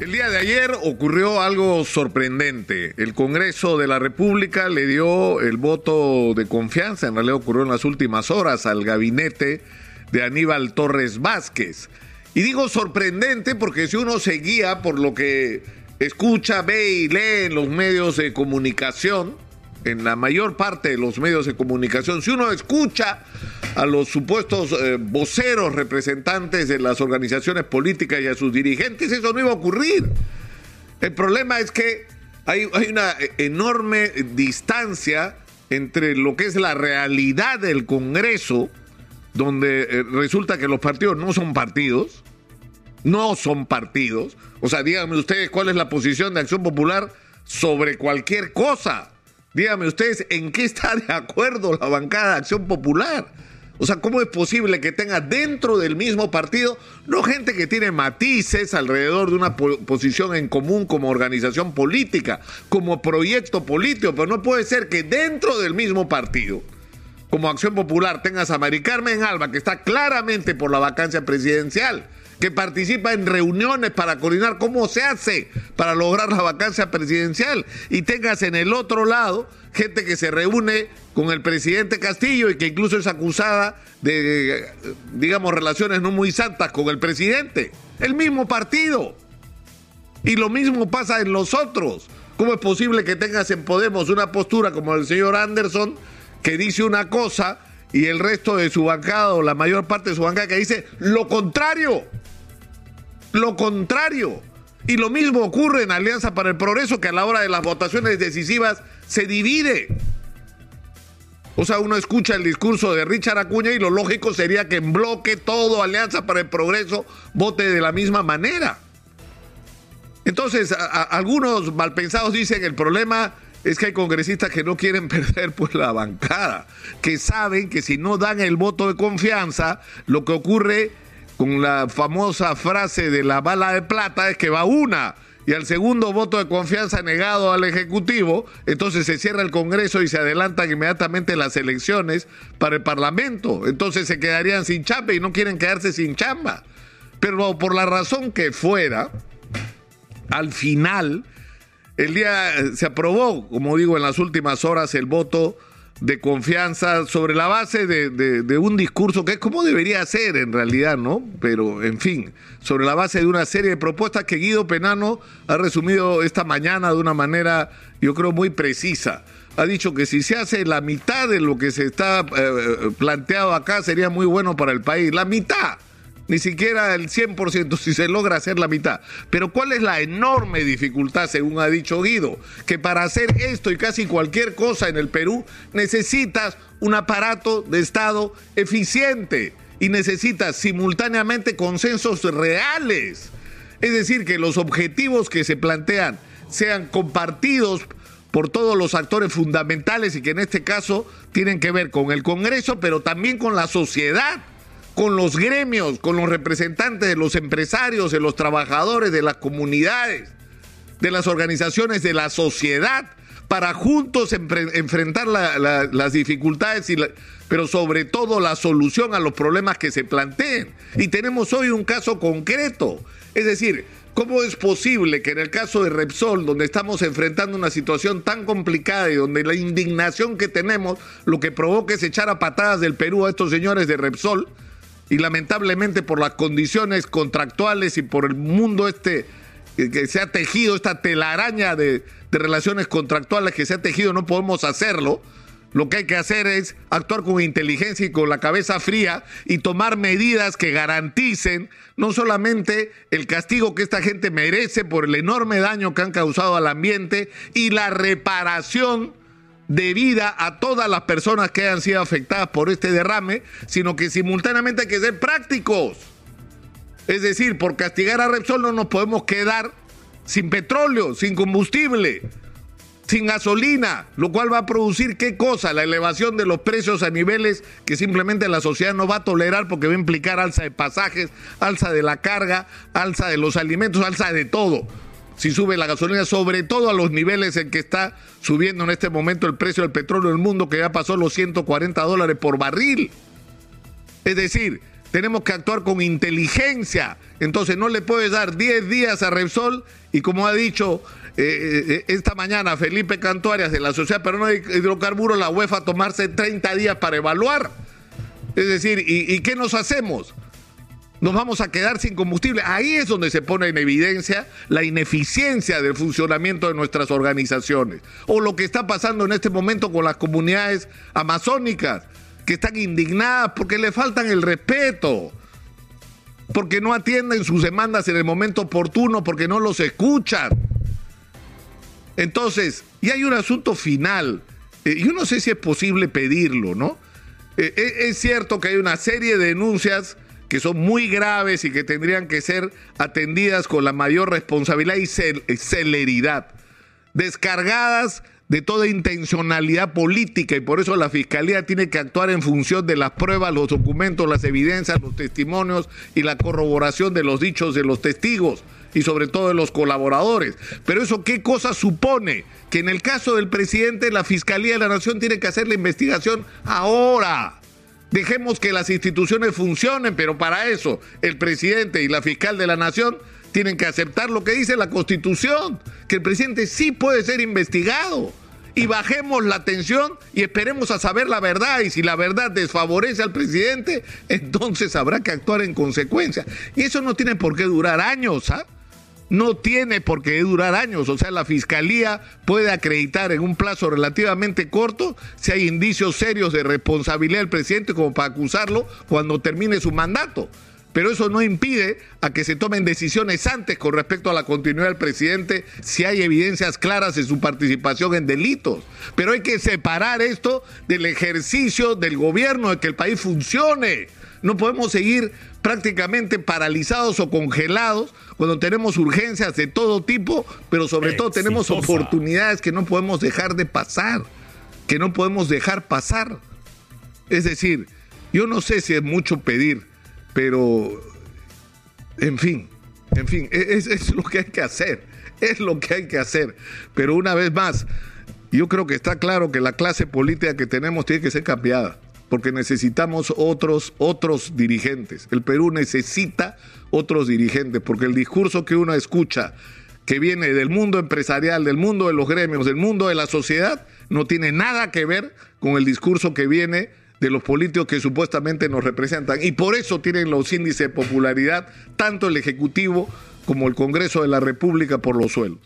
El día de ayer ocurrió algo sorprendente. El Congreso de la República le dio el voto de confianza, en realidad ocurrió en las últimas horas, al gabinete de Aníbal Torres Vázquez. Y digo sorprendente porque si uno se guía por lo que escucha, ve y lee en los medios de comunicación, en la mayor parte de los medios de comunicación, si uno escucha a los supuestos eh, voceros representantes de las organizaciones políticas y a sus dirigentes, eso no iba a ocurrir. El problema es que hay, una enorme distancia entre lo que es la realidad del Congreso, donde eh, resulta que los partidos no son partidos, no son partidos. O sea, díganme ustedes cuál es la posición de Acción Popular sobre cualquier cosa. Díganme ustedes en qué está de acuerdo la bancada de Acción Popular. O sea, ¿cómo es posible que tenga dentro del mismo partido no gente que tiene matices alrededor de una posición en común como organización política, como proyecto político? Pero no puede ser que dentro del mismo partido, como Acción Popular, tengas a Mari Carmen Alba, que está claramente por la vacancia presidencial, que participa en reuniones para coordinar cómo se hace para lograr la vacancia presidencial y tengas en el otro lado gente que se reúne con el presidente Castillo y que incluso es acusada de, digamos, relaciones no muy santas con el presidente. El mismo partido. Y lo mismo pasa en los otros. ¿Cómo es posible que tengas en Podemos una postura como el señor Anderson que dice una cosa y el resto de su bancada o la mayor parte de su bancada que dice lo contrario? Lo contrario. Y lo mismo ocurre en Alianza para el Progreso, que a la hora de las votaciones decisivas se divide. O sea, uno escucha el discurso de Richard Acuña y lo lógico sería que en bloque todo Alianza para el Progreso vote de la misma manera. Entonces, algunos malpensados dicen el problema es que hay congresistas que no quieren perder pues la bancada, que saben que si no dan el voto de confianza, lo que ocurre con la famosa frase de la bala de plata es que va una y al segundo voto de confianza negado al Ejecutivo, entonces se cierra el Congreso y se adelantan inmediatamente las elecciones para el Parlamento. Entonces se quedarían sin chamba y no quieren quedarse sin chamba. Pero por la razón que fuera, al final, el día se aprobó, como digo, en las últimas horas el voto de confianza sobre la base de, un discurso que es como debería ser en realidad, ¿no? Pero, en fin, sobre la base de una serie de propuestas que Guido Penano ha resumido esta mañana de una manera, yo creo, muy precisa. Ha dicho que si se hace la mitad de lo que se está eh, eh, planteado acá sería muy bueno para el país. La mitad ni siquiera el 100% si se logra hacer la mitad. Pero ¿cuál es la enorme dificultad, según ha dicho Guido? Que para hacer esto y casi cualquier cosa en el Perú necesitas un aparato de Estado eficiente y necesitas simultáneamente consensos reales. Es decir, que los objetivos que se plantean sean compartidos por todos los actores fundamentales y que en este caso tienen que ver con el Congreso, pero también con la sociedad con los gremios, con los representantes de los empresarios, de los trabajadores, de las comunidades, de las organizaciones de la sociedad, para juntos enfrentar las dificultades, y pero sobre todo la solución a los problemas que se planteen. Y tenemos hoy un caso concreto. Es decir, ¿Cómo es posible que en el caso de Repsol, donde estamos enfrentando una situación tan complicada y donde la indignación que tenemos lo que provoca es echar a patadas del Perú a estos señores de Repsol, y lamentablemente por las condiciones contractuales y por el mundo este que se ha tejido, esta telaraña de, de relaciones contractuales que se ha tejido, no podemos hacerlo. Lo que hay que hacer es actuar con inteligencia y con la cabeza fría y tomar medidas que garanticen no solamente el castigo que esta gente merece por el enorme daño que han causado al ambiente y la reparación de vida a todas las personas que hayan sido afectadas por este derrame, sino que simultáneamente hay que ser prácticos. Es decir, por castigar a Repsol no nos podemos quedar sin petróleo, sin combustible, sin gasolina, lo cual va a producir qué cosa? La elevación de los precios a niveles que simplemente la sociedad no va a tolerar porque va a implicar alza de pasajes, alza de la carga, alza de los alimentos, alza de todo si sube la gasolina, sobre todo a los niveles en que está subiendo en este momento el precio del petróleo en el mundo, que ya pasó los 140 dólares por barril. Es decir, tenemos que actuar con inteligencia. Entonces no le puedes dar 10 días a Repsol y como ha dicho eh, eh, esta mañana Felipe Cantuarias de la Sociedad Peruana de Hidrocarburos, la UEFA tomarse 30 días para evaluar. Es decir, ¿y, ¿y qué nos hacemos? Nos vamos a quedar sin combustible. Ahí es donde se pone en evidencia la ineficiencia del funcionamiento de nuestras organizaciones. O lo que está pasando en este momento con las comunidades amazónicas, que están indignadas porque le faltan el respeto, porque no atienden sus demandas en el momento oportuno, porque no los escuchan. Entonces, y hay un asunto final. Eh, yo no sé si es posible pedirlo, ¿no? Eh, eh, es cierto que hay una serie de denuncias que son muy graves y que tendrían que ser atendidas con la mayor responsabilidad y celeridad, descargadas de toda intencionalidad política y por eso la Fiscalía tiene que actuar en función de las pruebas, los documentos, las evidencias, los testimonios y la corroboración de los dichos de los testigos y sobre todo de los colaboradores. Pero eso qué cosa supone? Que en el caso del presidente la Fiscalía de la Nación tiene que hacer la investigación ahora Dejemos que las instituciones funcionen, pero para eso el presidente y la fiscal de la nación tienen que aceptar lo que dice la Constitución, que el presidente sí puede ser investigado. Y bajemos la tensión y esperemos a saber la verdad. Y si la verdad desfavorece al presidente, entonces habrá que actuar en consecuencia. Y eso no tiene por qué durar años. ¿ah? No tiene por qué durar años. O sea, la fiscalía puede acreditar en un plazo relativamente corto si hay indicios serios de responsabilidad del presidente como para acusarlo cuando termine su mandato. Pero eso no impide a que se tomen decisiones antes con respecto a la continuidad del presidente si hay evidencias claras de su participación en delitos. Pero hay que separar esto del ejercicio del gobierno, de que el país funcione. No podemos seguir prácticamente paralizados o congelados cuando tenemos urgencias de todo tipo, pero sobre todo tenemos oportunidades que no podemos dejar de pasar, que no podemos dejar pasar. Es decir, yo no sé si es mucho pedir, pero en fin, en fin, e-, es, es lo que hay que hacer, es lo que hay que hacer. Pero una vez más, yo creo que está claro que la clase política que tenemos tiene que ser cambiada porque necesitamos otros, otros dirigentes. El Perú necesita otros dirigentes, porque el discurso que uno escucha, que viene del mundo empresarial, del mundo de los gremios, del mundo de la sociedad, no tiene nada que ver con el discurso que viene de los políticos que supuestamente nos representan. Y por eso tienen los índices de popularidad, tanto el Ejecutivo como el Congreso de la República por los suelos.